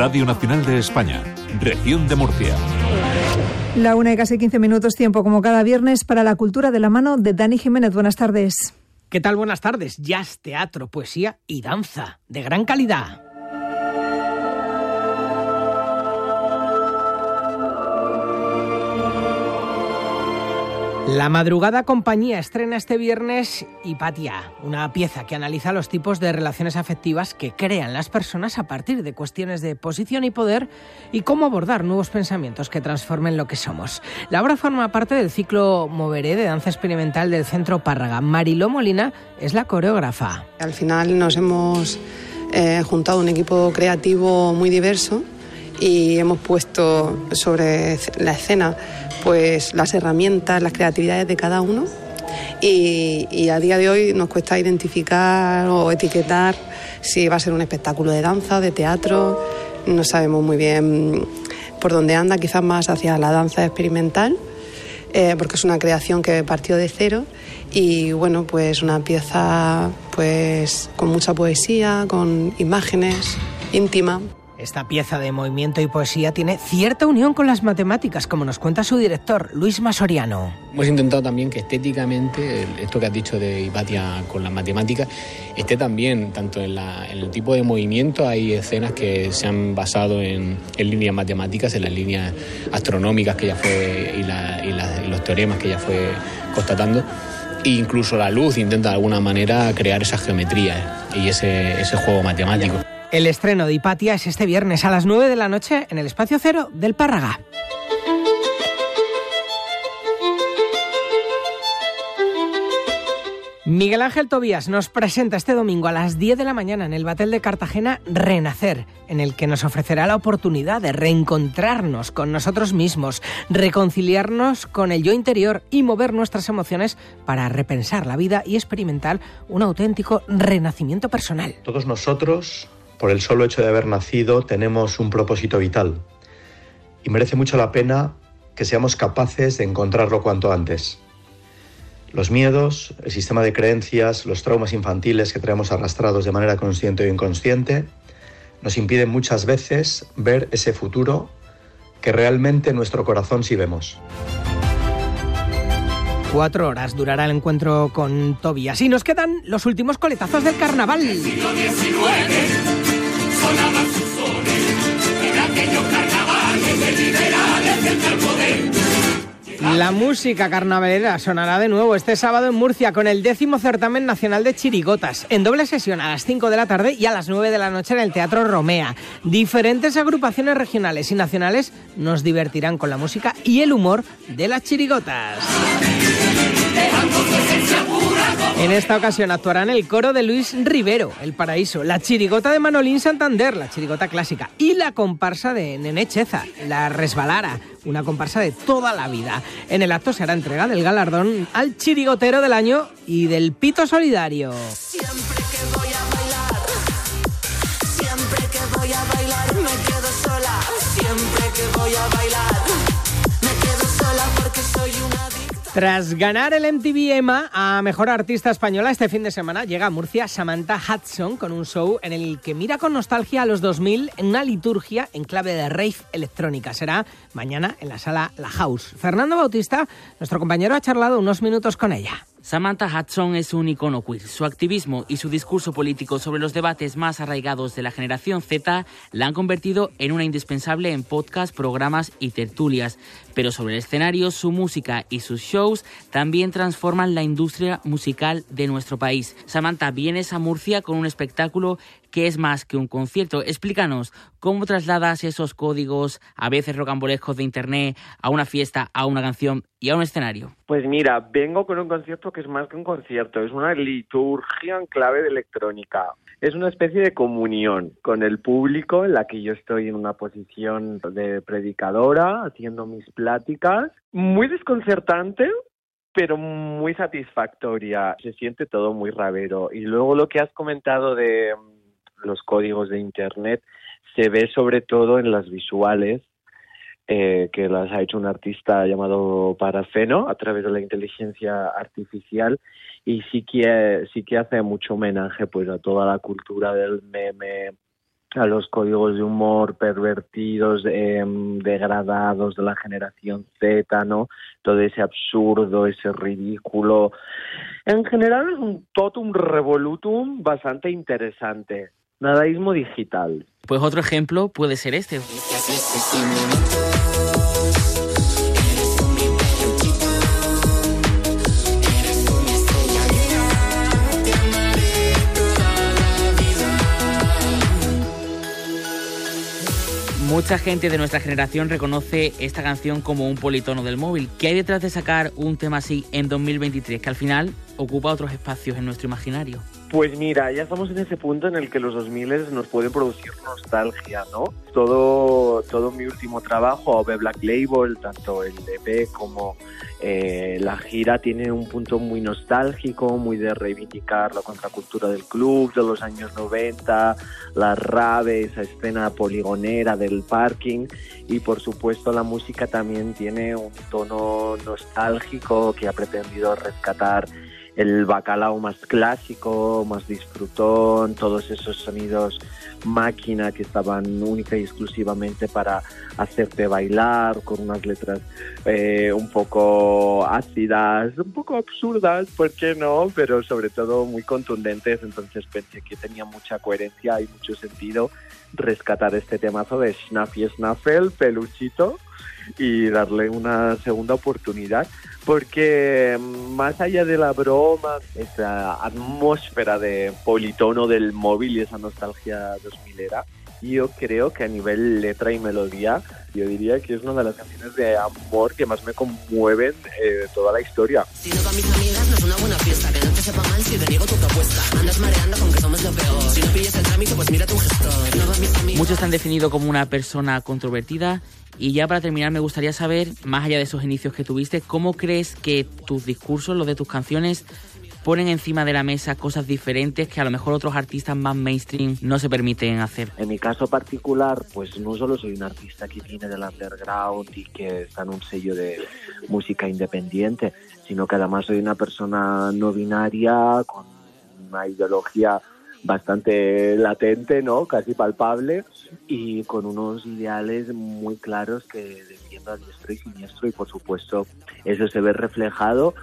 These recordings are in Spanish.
Radio Nacional de España, región de Murcia. La una y casi 15 minutos tiempo, como cada viernes, para la cultura de la mano de Dani Jiménez. Buenas tardes. ¿Qué tal? Buenas tardes. Jazz, teatro, poesía y danza de gran calidad. La madrugada compañía estrena este viernes Hipatia, una pieza que analiza los tipos de relaciones afectivas que crean las personas a partir de cuestiones de posición y poder y cómo abordar nuevos pensamientos que transformen lo que somos. La obra forma parte del ciclo Moveré de danza experimental del Centro Párraga. Mariló Molina es la coreógrafa. Al final nos hemos eh, juntado un equipo creativo muy diverso y hemos puesto sobre la escena pues las herramientas, las creatividades de cada uno. Y, a día de hoy nos cuesta identificar o etiquetar si va a ser un espectáculo de danza, de teatro, no sabemos muy bien por dónde anda, quizás más hacia la danza experimental, eh, porque es una creación que partió de cero. Y bueno, pues una pieza pues con mucha poesía, con imágenes, íntima. Esta pieza de movimiento y poesía tiene cierta unión con las matemáticas, como nos cuenta su director, Luis Masoriano. Hemos intentado también que estéticamente, esto que has dicho de Hipatia con las matemáticas, esté también, tanto en, el tipo de movimiento, hay escenas que se han basado en, líneas matemáticas, en las líneas astronómicas que ya fue y, los teoremas que ya fue constatando. E incluso la luz intenta de alguna manera crear esa geometría y ese, ese juego matemático. El estreno de Hipatia es este viernes a las 9 de la noche en el Espacio Cero del Párraga. Miguel Ángel Tobías nos presenta este domingo a las 10 de la mañana en el Batel de Cartagena Renacer, en el que nos ofrecerá la oportunidad de reencontrarnos con nosotros mismos, reconciliarnos con el yo interior y mover nuestras emociones para repensar la vida y experimentar un auténtico renacimiento personal. Todos nosotros por el solo hecho de haber nacido, tenemos un propósito vital. Y merece mucho la pena que seamos capaces de encontrarlo cuanto antes. Los miedos, el sistema de creencias, los traumas infantiles que traemos arrastrados de manera consciente o inconsciente, nos impiden muchas veces ver ese futuro que realmente nuestro corazón sí vemos. Cuatro horas durará el encuentro con Tobias y nos quedan los últimos coletazos del carnaval. La música carnavalera sonará de nuevo este sábado en Murcia con el décimo certamen nacional de chirigotas, en doble sesión a las 5 de la tarde y a las 9 de la noche en el Teatro Romea. Diferentes agrupaciones regionales y nacionales nos divertirán con la música y el humor de las chirigotas. En esta ocasión actuarán el coro de Luis Rivero, El Paraíso, la chirigota de Manolín Santander, la chirigota clásica, y la comparsa de Nene Cheza, la Resbalara, una comparsa de toda la vida. En el acto se hará entrega del galardón al chirigotero del año y del pito solidario. Siempre que voy a bailar, siempre que voy a bailar, me quedo sola, siempre que voy a bailar, me quedo sola porque soy una tras ganar el MTV EMA a Mejor Artista Española este fin de semana, llega a Murcia Samantha Hudson con un show en el que mira con nostalgia a los 2000 en una liturgia en clave de rave electrónica. Será mañana en la sala La House. Fernando Bautista, nuestro compañero, ha charlado unos minutos con ella. Samantha Hudson es un icono queer. Su activismo y su discurso político sobre los debates más arraigados de la generación Z la han convertido en una indispensable en podcast, programas y tertulias. Pero sobre el escenario, su música y sus shows también transforman la industria musical de nuestro país. Samantha, vienes a Murcia con un espectáculo que es más que un concierto. Explícanos cómo trasladas esos códigos, a veces rocambolescos de Internet, a una fiesta, a una canción y a un escenario. Pues mira, vengo con un concierto que es más que un concierto, es una liturgia en clave de electrónica. Es una especie de comunión con el público en la que yo estoy en una posición de predicadora, haciendo mis pláticas. Muy desconcertante, pero muy satisfactoria. Se siente todo muy ravero. Y luego lo que has comentado de los códigos de Internet se ve sobre todo en las visuales eh, que las ha hecho un artista llamado Parafeno a través de la inteligencia artificial y sí que sí que hace mucho homenaje pues a toda la cultura del meme a los códigos de humor pervertidos, em, degradados de la generación Z, ¿no? Todo ese absurdo, ese ridículo. En general es un totum revolutum bastante interesante. Nadaísmo digital. Pues otro ejemplo puede ser este. Mucha gente de nuestra generación reconoce esta canción como un politono del móvil. ¿Qué hay detrás de sacar un tema así en 2023 que al final ocupa otros espacios en nuestro imaginario? Pues mira, ya estamos en ese punto en el que los 2000 nos pueden producir nostalgia, ¿no? Todo, todo mi último trabajo, Ove Black Label, tanto el EP como eh, la gira, tiene un punto muy nostálgico, muy de reivindicar la contracultura del club de los años 90, la rave, esa escena poligonera del parking y por supuesto la música también tiene un tono nostálgico que ha pretendido rescatar el bacalao más clásico, más disfrutón, todos esos sonidos máquina que estaban única y exclusivamente para hacerte bailar, con unas letras eh, un poco ácidas, un poco absurdas, ¿por qué no? Pero sobre todo muy contundentes, entonces pensé que tenía mucha coherencia y mucho sentido rescatar este temazo de Snaffy Snaffel, peluchito, y darle una segunda oportunidad porque más allá de la broma, esa atmósfera de politono del móvil y esa nostalgia 2000 era, yo creo que a nivel letra y melodía, yo diría que es una de las canciones de amor que más me conmueven eh, de toda la historia. Si no mis amigas, no es una buena fiesta, que no te sepa mal si reniego tu propuesta. Andas mareando con que somos lo peor. Si no pillas el trámite, pues mira tu gestor. No Muchos te han definido como una persona controvertida y ya para terminar, me gustaría saber, más allá de esos inicios que tuviste, ¿cómo crees que tus discursos, los de tus canciones, ponen encima de la mesa cosas diferentes que a lo mejor otros artistas más mainstream no se permiten hacer? En mi caso particular, pues no solo soy un artista que viene del underground y que está en un sello de música independiente, sino que además soy una persona no binaria con una ideología bastante latente, ¿no? Casi palpable y con unos ideales muy claros que defiendo a diestro y siniestro y por supuesto eso se ve reflejado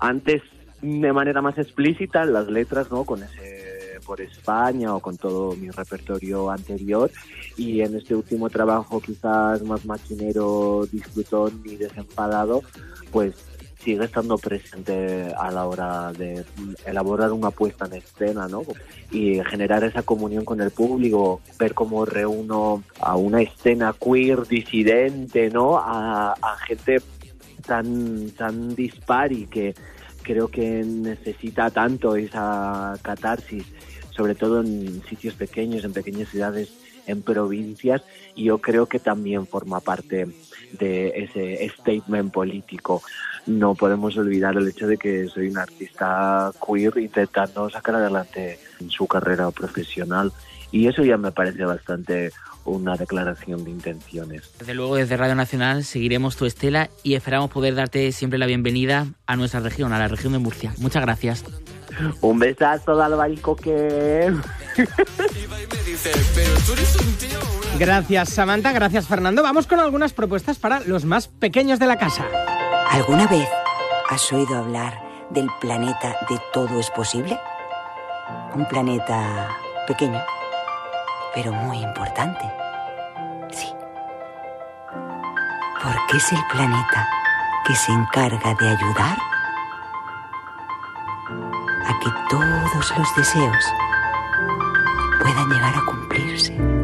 antes de manera más explícita las letras, ¿no? Con ese por España o con todo mi repertorio anterior y en este último trabajo quizás más maquinero, disfrutón y desenfadado, pues sigue estando presente a la hora de elaborar una puesta en escena, ¿no? Y generar esa comunión con el público, ver cómo reúno a una escena queer disidente, ¿no? A, gente tan, tan dispar y que creo que necesita tanto esa catarsis, sobre todo en sitios pequeños, en pequeñas ciudades, en provincias, y yo creo que también forma parte de ese statement político. No podemos olvidar el hecho de que soy un artista queer intentando sacar adelante su carrera profesional y eso ya me parece bastante una declaración de intenciones. Desde luego desde Radio Nacional seguiremos tu estela y esperamos poder darte siempre la bienvenida a nuestra región, a la región de Murcia. Muchas gracias. Un besazo de albarico que... Gracias Samantha, gracias Fernando. Vamos con algunas propuestas para los más pequeños de la casa. ¿Alguna vez has oído hablar del planeta de todo es posible? Un planeta pequeño, pero muy importante. Sí. Porque es el planeta que se encarga de ayudar a que todos los deseos puedan llegar a cumplirse.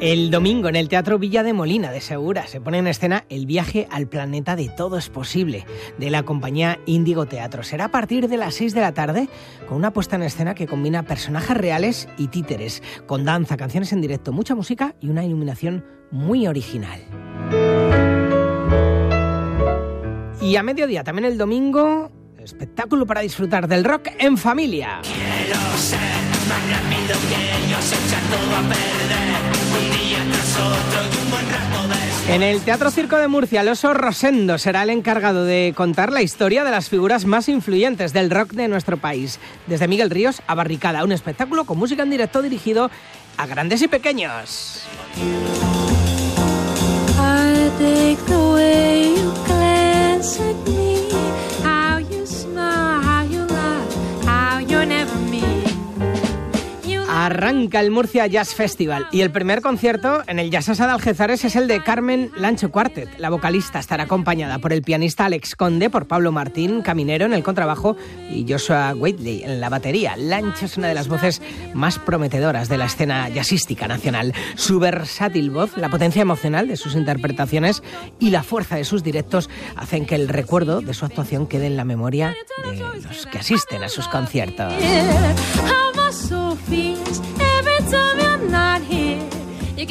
El domingo en el Teatro Villa de Molina de Segura se pone en escena El viaje al planeta de todo es posible de la compañía Índigo Teatro. Será a partir de las 6 de la tarde con una puesta en escena que combina personajes reales y títeres, con danza, canciones en directo, mucha música y una iluminación muy original. Y a mediodía, también el domingo, espectáculo para disfrutar del rock en familia. Quiero ser más rápido que. En el Teatro Circo de Murcia, el oso Rosendo será el encargado de contar la historia de las figuras más influyentes del rock de nuestro país. Desde Miguel Ríos a Barricada, un espectáculo con música en directo dirigido a grandes y pequeños. Arranca el Murcia Jazz Festival y el primer concierto en el Jazz Asad Algezares es el de Carmen Lancho Quartet. La vocalista estará acompañada por el pianista Alex Conde, por Pablo Martín Caminero en el contrabajo y Joshua Waitley en la batería. Lancho es una de las voces más prometedoras de la escena jazzística nacional. Su versátil voz, la potencia emocional de sus interpretaciones y la fuerza de sus directos hacen que el recuerdo de su actuación quede en la memoria de los que asisten a sus conciertos.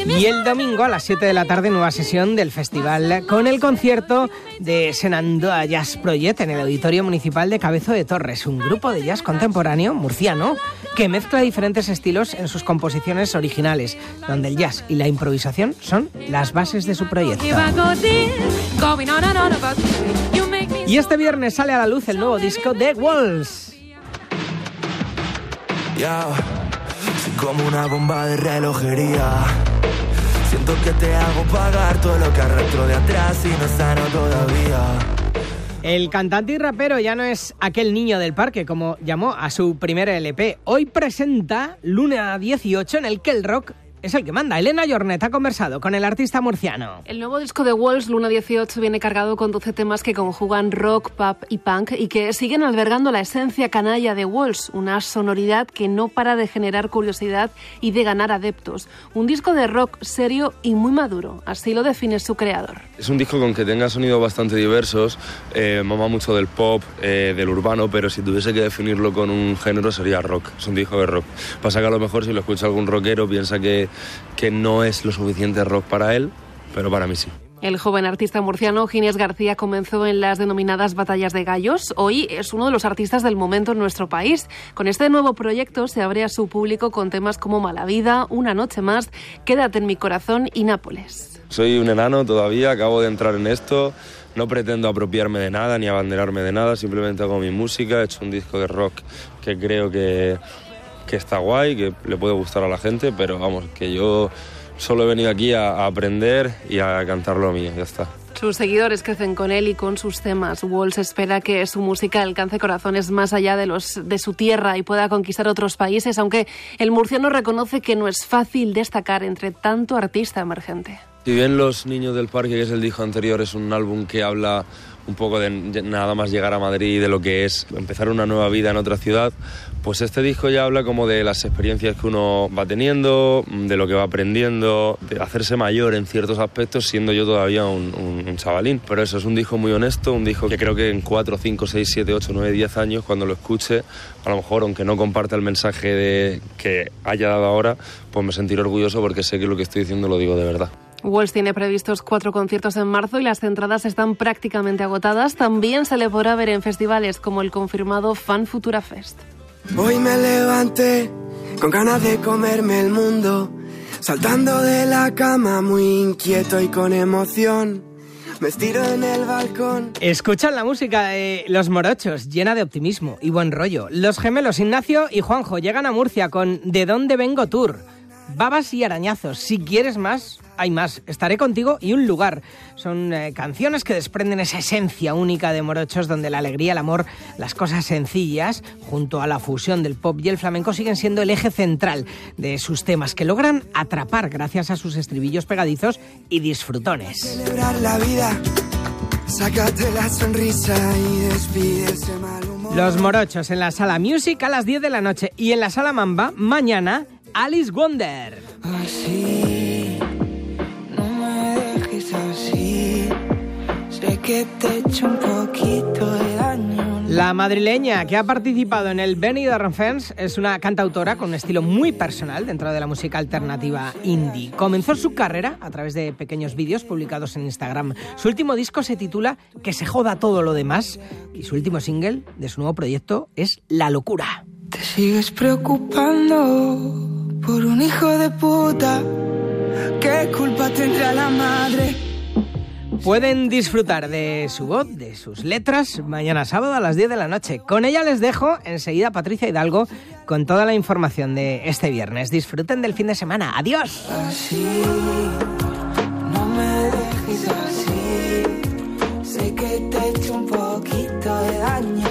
Y el domingo a las 7 de la tarde, nueva sesión del festival con el concierto de Senandoa Jazz Project en el Auditorio Municipal de Cabezo de Torres, un grupo de jazz contemporáneo murciano que mezcla diferentes estilos en sus composiciones originales, donde el jazz y la improvisación son las bases de su proyecto. Y este viernes sale a la luz el nuevo disco de Walls. Como una bomba de relojería. Siento que te hago pagar todo lo que arrastro de atrás y no sano todavía. El cantante y rapero ya no es aquel niño del parque, como llamó a su primer LP. Hoy presenta Luna 18 en el que el rock es el que manda. Elena Jornet ha conversado con el artista murciano. El nuevo disco de Walls, Luna 18, viene cargado con 12 temas que conjugan rock, pop y punk y que siguen albergando la esencia canalla de Walls, una sonoridad que no para de generar curiosidad y de ganar adeptos. Un disco de rock serio y muy maduro, así lo define su creador. Es un disco con que tenga sonidos bastante diversos, eh, mama mucho del pop, eh, del urbano, pero si tuviese que definirlo con un género sería rock. Es un disco de rock. Pasa que a lo mejor si lo escucha algún rockero piensa que que no es lo suficiente rock para él, pero para mí sí. El joven artista murciano Ginés García comenzó en las denominadas batallas de gallos. Hoy es uno de los artistas del momento en nuestro país. Con este nuevo proyecto se abre a su público con temas como Mala Vida, Una Noche Más, Quédate en mi corazón y Nápoles. Soy un enano todavía, acabo de entrar en esto. No pretendo apropiarme de nada ni abanderarme de nada, simplemente hago mi música. He hecho un disco de rock que creo que que está guay, que le puede gustar a la gente, pero vamos, que yo solo he venido aquí a, aprender y a cantar lo mío, ya está. Sus seguidores crecen con él y con sus temas. Walls espera que su música alcance corazones más allá de los de su tierra y pueda conquistar otros países, aunque el murciano reconoce que no es fácil destacar entre tanto artista emergente. Si bien Los Niños del Parque, que es el disco anterior, es un álbum que habla un poco de nada más llegar a Madrid, de lo que es empezar una nueva vida en otra ciudad, pues este disco ya habla como de las experiencias que uno va teniendo, de lo que va aprendiendo, de hacerse mayor en ciertos aspectos, siendo yo todavía un, chavalín. Pero eso es un disco muy honesto, un disco que creo que en 4, 5, 6, 7, 8, 9, 10 años, cuando lo escuche, a lo mejor, aunque no comparta el mensaje que haya dado ahora, pues me sentiré orgulloso porque sé que lo que estoy diciendo lo digo de verdad. Walls tiene previstos cuatro conciertos en marzo y las entradas están prácticamente agotadas. También se le podrá ver en festivales como el confirmado Fan Futura Fest. Hoy me levanté con ganas de comerme el mundo, saltando de la cama muy inquieto y con emoción. Me estiro en el balcón. Escuchan la música de Los Morochos, llena de optimismo y buen rollo. Los gemelos Ignacio y Juanjo llegan a Murcia con De dónde vengo tour. Babas y arañazos. Si quieres más, hay más. Estaré contigo y un lugar. Son eh, canciones que desprenden esa esencia única de Morochos, donde la alegría, el amor, las cosas sencillas, junto a la fusión del pop y el flamenco, siguen siendo el eje central de sus temas, que logran atrapar gracias a sus estribillos pegadizos y disfrutones. Celebrar la vida. Sácate la sonrisa y despídese mal humor. Los Morochos en la sala Music a las 10 de la noche y en la sala Mamba mañana Alice Wonder. Así que te un poquito de daño. La madrileña que ha participado en el Benidorm Fans es una cantautora con un estilo muy personal dentro de la música alternativa indie. Comenzó su carrera a través de pequeños vídeos publicados en Instagram. Su último disco se titula Que se joda todo lo demás y su último single de su nuevo proyecto es La locura. Te sigues preocupando por un hijo de puta. ¿Qué culpa tendrá la madre? pueden disfrutar de su voz, de sus letras, mañana sábado a las 10 de la noche. Con ella les dejo enseguida Patricia Hidalgo con toda la información de este viernes. Disfruten del fin de semana. Adiós. Así, no me dejes así. Sé que te he hecho un poquito de daño,